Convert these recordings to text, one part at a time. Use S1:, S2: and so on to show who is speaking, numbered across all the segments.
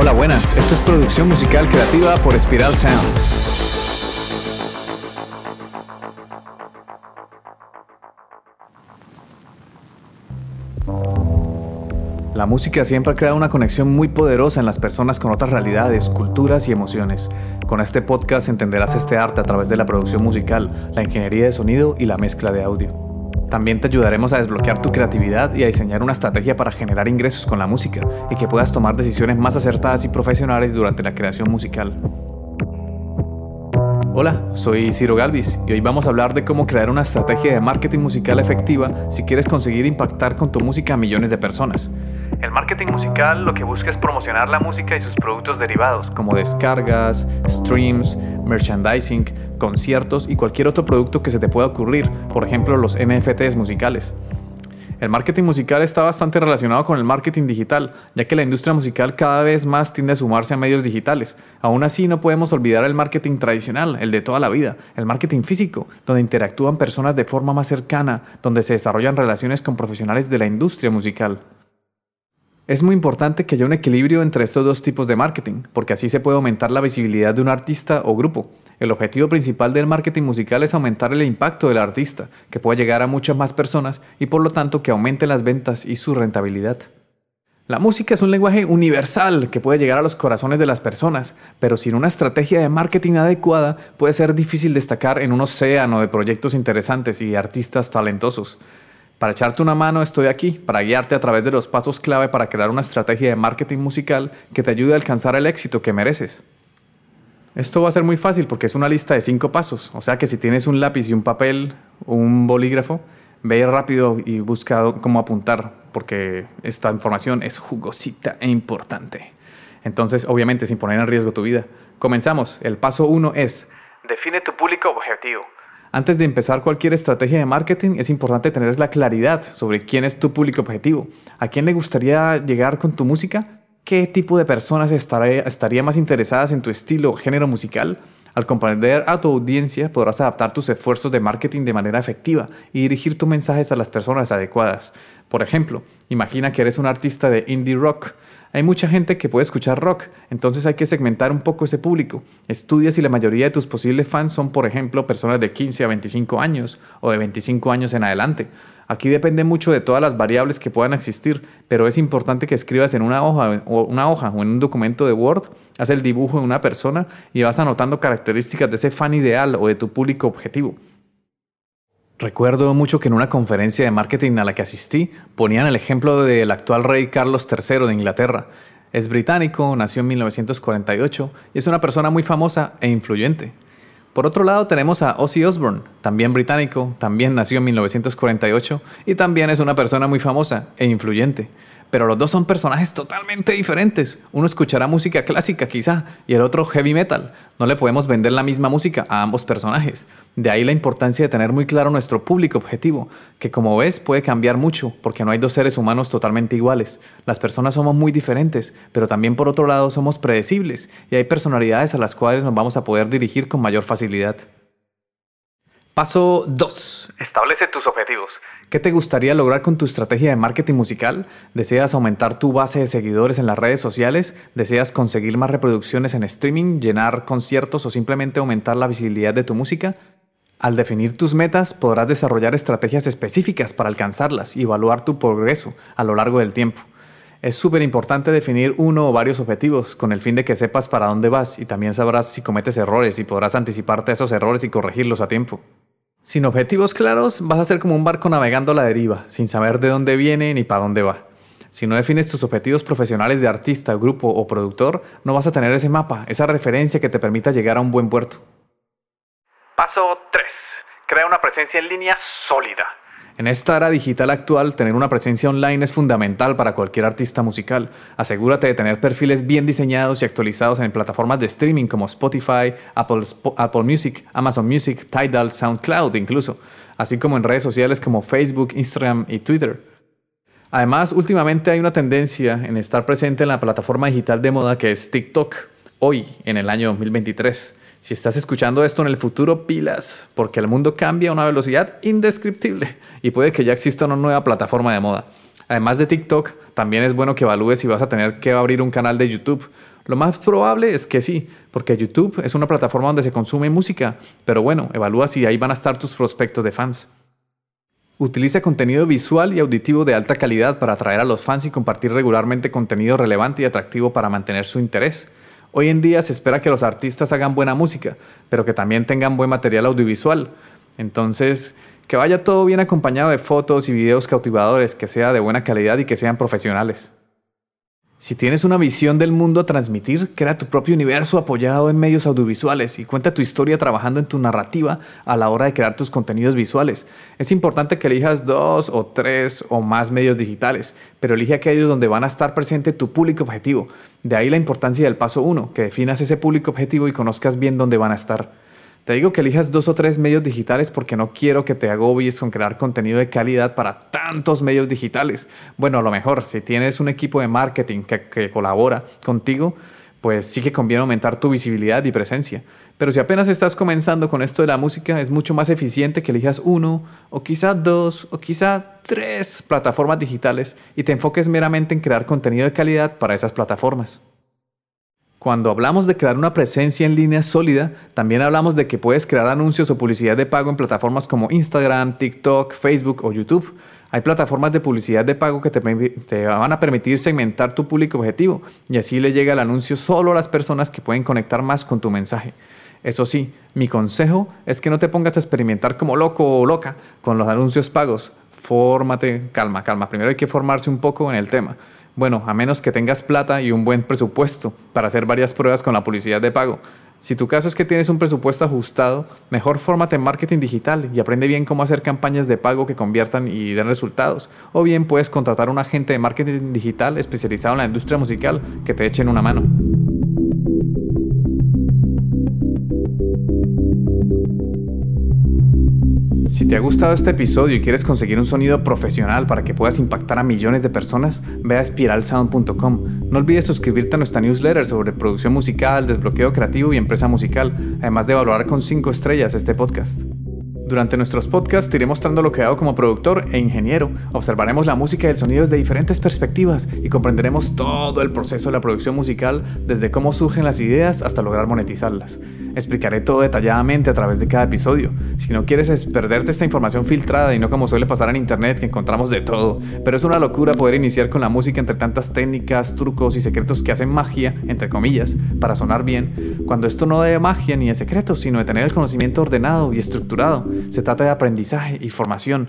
S1: Hola, buenas. Esto es producción musical creativa por Spiral Sound. La música siempre ha creado una conexión muy poderosa en las personas con otras realidades, culturas y emociones. Con este podcast entenderás este arte a través de la producción musical, la ingeniería de sonido y la mezcla de audio. También te ayudaremos a desbloquear tu creatividad y a diseñar una estrategia para generar ingresos con la música y que puedas tomar decisiones más acertadas y profesionales durante la creación musical. Hola, soy Ciro Galvis y hoy vamos a hablar de cómo crear una estrategia de marketing musical efectiva si quieres conseguir impactar con tu música a millones de personas. El marketing musical lo que busca es promocionar la música y sus productos derivados, como descargas, streams, merchandising, conciertos y cualquier otro producto que se te pueda ocurrir, por ejemplo los NFTs musicales. El marketing musical está bastante relacionado con el marketing digital, ya que la industria musical cada vez más tiende a sumarse a medios digitales. Aún así, no podemos olvidar el marketing tradicional, el de toda la vida, el marketing físico, donde interactúan personas de forma más cercana, donde se desarrollan relaciones con profesionales de la industria musical. Es muy importante que haya un equilibrio entre estos dos tipos de marketing, porque así se puede aumentar la visibilidad de un artista o grupo. El objetivo principal del marketing musical es aumentar el impacto del artista, que pueda llegar a muchas más personas y por lo tanto que aumente las ventas y su rentabilidad. La música es un lenguaje universal que puede llegar a los corazones de las personas, pero sin una estrategia de marketing adecuada puede ser difícil destacar en un océano de proyectos interesantes y artistas talentosos. Para echarte una mano estoy aquí, para guiarte a través de los pasos clave para crear una estrategia de marketing musical que te ayude a alcanzar el éxito que mereces. Esto va a ser muy fácil porque es una lista de cinco pasos, o sea que si tienes un lápiz y un papel, un bolígrafo, ve rápido y busca cómo apuntar porque esta información es jugosita e importante. Entonces, obviamente, sin poner en riesgo tu vida. Comenzamos. El paso uno es, define tu público objetivo. Antes de empezar cualquier estrategia de marketing, es importante tener la claridad sobre quién es tu público objetivo, a quién le gustaría llegar con tu música, qué tipo de personas estaría, estaría más interesadas en tu estilo o género musical. Al comprender a tu audiencia, podrás adaptar tus esfuerzos de marketing de manera efectiva y dirigir tus mensajes a las personas adecuadas. Por ejemplo, imagina que eres un artista de indie rock hay mucha gente que puede escuchar rock, entonces hay que segmentar un poco ese público. Estudia si la mayoría de tus posibles fans son, por ejemplo, personas de 15 a 25 años o de 25 años en adelante. Aquí depende mucho de todas las variables que puedan existir, pero es importante que escribas en una hoja o, una hoja o en un documento de Word, haz el dibujo de una persona y vas anotando características de ese fan ideal o de tu público objetivo. Recuerdo mucho que en una conferencia de marketing a la que asistí ponían el ejemplo del actual rey Carlos III de Inglaterra. Es británico, nació en 1948 y es una persona muy famosa e influyente. Por otro lado tenemos a Ozzy Osbourne, también británico, también nació en 1948 y también es una persona muy famosa e influyente pero los dos son personajes totalmente diferentes. Uno escuchará música clásica quizá y el otro heavy metal. No le podemos vender la misma música a ambos personajes. De ahí la importancia de tener muy claro nuestro público objetivo, que como ves puede cambiar mucho porque no hay dos seres humanos totalmente iguales. Las personas somos muy diferentes, pero también por otro lado somos predecibles y hay personalidades a las cuales nos vamos a poder dirigir con mayor facilidad. Paso 2. Establece tus objetivos. ¿Qué te gustaría lograr con tu estrategia de marketing musical? ¿Deseas aumentar tu base de seguidores en las redes sociales? ¿Deseas conseguir más reproducciones en streaming, llenar conciertos o simplemente aumentar la visibilidad de tu música? Al definir tus metas, podrás desarrollar estrategias específicas para alcanzarlas y evaluar tu progreso a lo largo del tiempo. Es súper importante definir uno o varios objetivos con el fin de que sepas para dónde vas y también sabrás si cometes errores y podrás anticiparte a esos errores y corregirlos a tiempo. Sin objetivos claros, vas a ser como un barco navegando a la deriva, sin saber de dónde viene ni para dónde va. Si no defines tus objetivos profesionales de artista, grupo o productor, no vas a tener ese mapa, esa referencia que te permita llegar a un buen puerto. Paso 3. Crea una presencia en línea sólida. En esta era digital actual, tener una presencia online es fundamental para cualquier artista musical. Asegúrate de tener perfiles bien diseñados y actualizados en plataformas de streaming como Spotify, Apple, Apple Music, Amazon Music, Tidal, SoundCloud incluso, así como en redes sociales como Facebook, Instagram y Twitter. Además, últimamente hay una tendencia en estar presente en la plataforma digital de moda que es TikTok, hoy, en el año 2023. Si estás escuchando esto en el futuro, pilas, porque el mundo cambia a una velocidad indescriptible y puede que ya exista una nueva plataforma de moda. Además de TikTok, también es bueno que evalúes si vas a tener que abrir un canal de YouTube Lo más probable es que sí, porque YouTube es una plataforma donde se consume música, pero bueno, evalúa si ahí van a estar tus prospectos de fans. Utiliza contenido visual y auditivo de alta calidad para atraer a los fans y compartir regularmente contenido relevante y atractivo para mantener su interés. Hoy en día se espera que los artistas hagan buena música, pero que también tengan buen material audiovisual. Entonces, que vaya todo bien acompañado de fotos y videos cautivadores, que sea de buena calidad y que sean profesionales. Si tienes una visión del mundo a transmitir, crea tu propio universo apoyado en medios audiovisuales y cuenta tu historia trabajando en tu narrativa a la hora de crear tus contenidos visuales. Es importante que elijas dos o tres o más medios digitales, pero elige aquellos donde van a estar presente tu público objetivo. De ahí la importancia del paso uno, que definas ese público objetivo y conozcas bien dónde van a estar. Te digo que elijas dos o tres medios digitales porque no quiero que te agobies con crear contenido de calidad para tantos medios digitales. Bueno, a lo mejor, si tienes un equipo de marketing que, que colabora contigo, pues sí que conviene aumentar tu visibilidad y presencia. Pero si apenas estás comenzando con esto de la música, es mucho más eficiente que elijas uno, o quizá dos, o quizá tres plataformas digitales y te enfoques meramente en crear contenido de calidad para esas plataformas. Cuando hablamos de crear una presencia en línea sólida, también hablamos de que puedes crear anuncios o publicidad de pago en plataformas como Instagram, TikTok, Facebook o YouTube. Hay plataformas de publicidad de pago que te, van a permitir segmentar tu público objetivo y así le llega el anuncio solo a las personas que pueden conectar más con tu mensaje. Eso sí, mi consejo es que no te pongas a experimentar como loco o loca con los anuncios pagos. Fórmate, calma, calma. Primero hay que formarse un poco en el tema. Bueno, a menos que tengas plata y un buen presupuesto para hacer varias pruebas con la publicidad de pago. Si tu caso es que tienes un presupuesto ajustado, mejor fórmate en marketing digital y aprende bien cómo hacer campañas de pago que conviertan y den resultados. O bien puedes contratar a un agente de marketing digital especializado en la industria musical que te echen una mano. Si te ha gustado este episodio y quieres conseguir un sonido profesional para que puedas impactar a millones de personas, ve a espiralsound.com. No olvides suscribirte a nuestra newsletter sobre producción musical, desbloqueo creativo y empresa musical, además de valorar con 5 estrellas este podcast. Durante nuestros podcasts te iré mostrando lo que hago como productor e ingeniero, observaremos la música y el sonido desde diferentes perspectivas y comprenderemos todo el proceso de la producción musical, desde cómo surgen las ideas hasta lograr monetizarlas. Explicaré todo detalladamente a través de cada episodio. Si no quieres perderte esta información filtrada y no como suele pasar en internet que encontramos de todo, pero es una locura poder iniciar con la música entre tantas técnicas, trucos y secretos que hacen magia, entre comillas, para sonar bien, cuando esto no de magia ni de secretos, sino de tener el conocimiento ordenado y estructurado. Se trata de aprendizaje y formación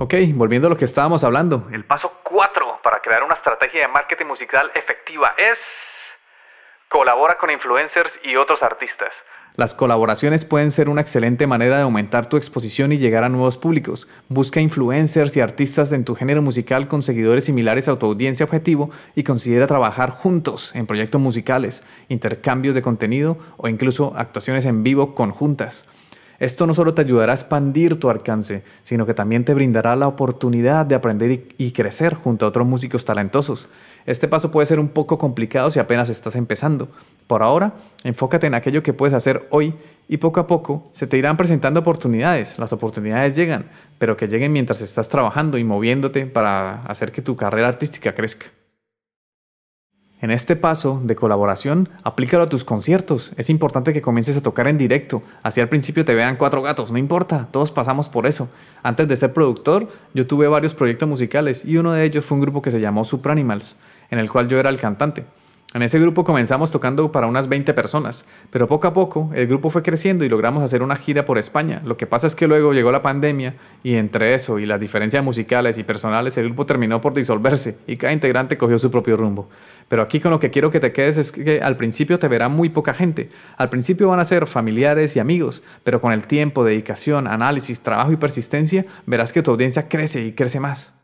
S1: Ok, volviendo a lo que estábamos hablando. El paso 4 para crear una estrategia de marketing musical efectiva es colabora con influencers y otros artistas. Las colaboraciones pueden ser una excelente manera de aumentar tu exposición y llegar a nuevos públicos. Busca influencers y artistas en tu género musical con seguidores similares a tu audiencia objetivo y considera trabajar juntos en proyectos musicales, intercambios de contenido o incluso actuaciones en vivo conjuntas. Esto no solo te ayudará a expandir tu alcance, sino que también te brindará la oportunidad de aprender y crecer junto a otros músicos talentosos. Este paso puede ser un poco complicado si apenas estás empezando. Por ahora, enfócate en aquello que puedes hacer hoy y poco a poco se te irán presentando oportunidades. Las oportunidades llegan, pero que lleguen mientras estás trabajando y moviéndote para hacer que tu carrera artística crezca. En este paso de colaboración, aplícalo a tus conciertos. Es importante que comiences a tocar en directo. Así al principio te vean cuatro gatos, no importa, todos pasamos por eso. Antes de ser productor, yo tuve varios proyectos musicales y uno de ellos fue un grupo que se llamó Supranimals, en el cual yo era el cantante. En ese grupo comenzamos tocando para unas 20 personas, pero poco a poco el grupo fue creciendo y logramos hacer una gira por España. Lo que pasa es que luego llegó la pandemia y entre eso y las diferencias musicales y personales el grupo terminó por disolverse y cada integrante cogió su propio rumbo. Pero aquí con lo que quiero que te quedes es que al principio te verá muy poca gente. Al principio van a ser familiares y amigos, pero con el tiempo, dedicación, análisis, trabajo y persistencia verás que tu audiencia crece y crece más.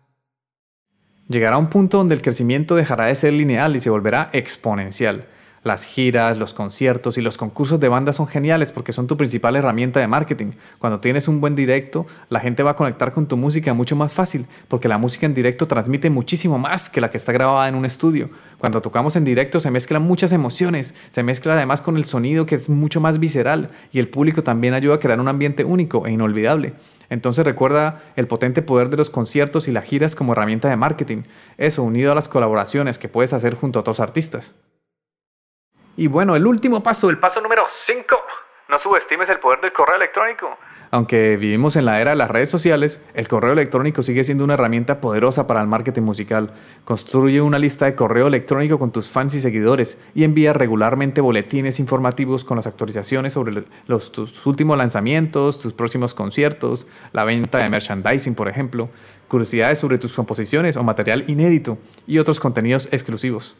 S1: Llegará un punto donde el crecimiento dejará de ser lineal y se volverá exponencial. Las giras, los conciertos y los concursos de banda son geniales porque son tu principal herramienta de marketing. Cuando tienes un buen directo, la gente va a conectar con tu música mucho más fácil porque la música en directo transmite muchísimo más que la que está grabada en un estudio. Cuando tocamos en directo se mezclan muchas emociones, se mezcla además con el sonido que es mucho más visceral y el público también ayuda a crear un ambiente único e inolvidable. Entonces recuerda el potente poder de los conciertos y las giras como herramienta de marketing, eso unido a las colaboraciones que puedes hacer junto a otros artistas. Y bueno, el último paso, el paso número 5. No subestimes el poder del correo electrónico. Aunque vivimos en la era de las redes sociales, el correo electrónico sigue siendo una herramienta poderosa para el marketing musical. Construye una lista de correo electrónico con tus fans y seguidores y envía regularmente boletines informativos con las actualizaciones sobre los, tus últimos lanzamientos, tus próximos conciertos, la venta de merchandising, por ejemplo, curiosidades sobre tus composiciones o material inédito y otros contenidos exclusivos.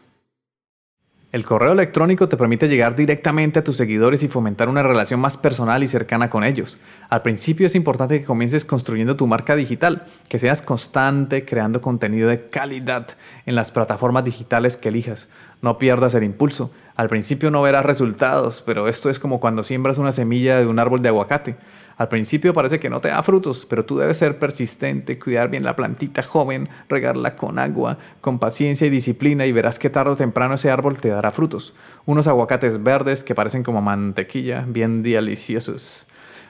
S1: El correo electrónico te permite llegar directamente a tus seguidores y fomentar una relación más personal y cercana con ellos. Al principio es importante que comiences construyendo tu marca digital, que seas constante creando contenido de calidad en las plataformas digitales que elijas. No pierdas el impulso. Al principio no verás resultados, pero esto es como cuando siembras una semilla de un árbol de aguacate. Al principio parece que no te da frutos, pero tú debes ser persistente, cuidar bien la plantita joven, regarla con agua, con paciencia y disciplina y verás que tarde o temprano ese árbol te dará frutos. Unos aguacates verdes que parecen como mantequilla, bien deliciosos.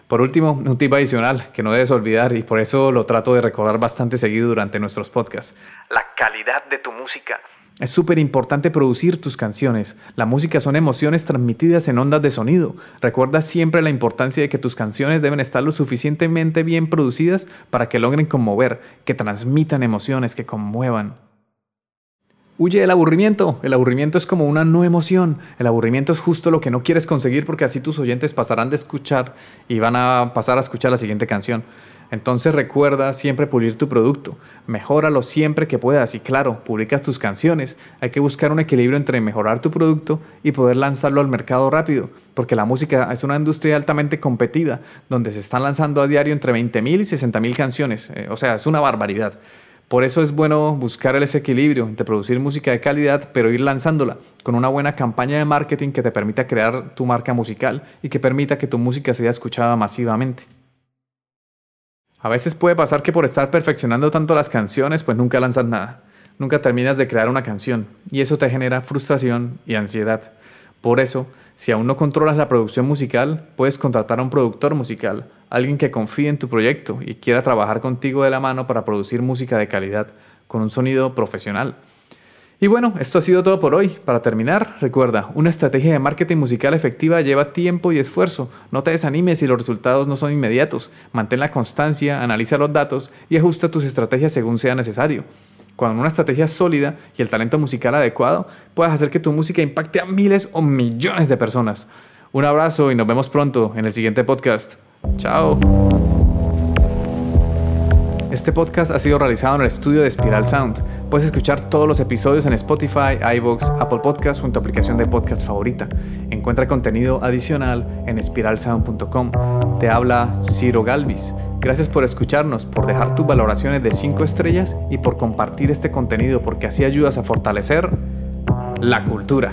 S1: Por último, un tip adicional que no debes olvidar y por eso lo trato de recordar bastante seguido durante nuestros podcasts. La calidad de tu música. Es súper importante producir tus canciones. La música son emociones transmitidas en ondas de sonido. Recuerda siempre la importancia de que tus canciones deben estar lo suficientemente bien producidas para que logren conmover, que transmitan emociones, que conmuevan. Huye del aburrimiento. El aburrimiento es como una no emoción. El aburrimiento es justo lo que no quieres conseguir porque así tus oyentes pasarán de escuchar y van a pasar a escuchar la siguiente canción. Entonces recuerda siempre pulir tu producto, mejóralo siempre que puedas y claro, publicas tus canciones. Hay que buscar un equilibrio entre mejorar tu producto y poder lanzarlo al mercado rápido, porque la música es una industria altamente competida, donde se están lanzando a diario entre 20.000 y 60.000 canciones, eh, o sea, es una barbaridad. Por eso es bueno buscar ese equilibrio entre producir música de calidad, pero ir lanzándola con una buena campaña de marketing que te permita crear tu marca musical y que permita que tu música sea escuchada masivamente. A veces puede pasar que por estar perfeccionando tanto las canciones, pues nunca lanzas nada. Nunca terminas de crear una canción y eso te genera frustración y ansiedad. Por eso, si aún no controlas la producción musical, puedes contratar a un productor musical, alguien que confíe en tu proyecto y quiera trabajar contigo de la mano para producir música de calidad, con un sonido profesional. Y bueno, esto ha sido todo por hoy. Para terminar, recuerda, una estrategia de marketing musical efectiva lleva tiempo y esfuerzo. No te desanimes si los resultados no son inmediatos. Mantén la constancia, analiza los datos y ajusta tus estrategias según sea necesario. Cuando una estrategia sólida y el talento musical adecuado, puedes hacer que tu música impacte a miles o millones de personas. Un abrazo y nos vemos pronto en el siguiente podcast. Chao. Este podcast ha sido realizado en el estudio de Spiral Sound. Puedes escuchar todos los episodios en Spotify, iVoox, Apple Podcasts o en tu aplicación de podcast favorita. Encuentra contenido adicional en spiralsound.com. Te habla Ciro Galvis. Gracias por escucharnos, por dejar tus valoraciones de 5 estrellas y por compartir este contenido porque así ayudas a fortalecer la cultura.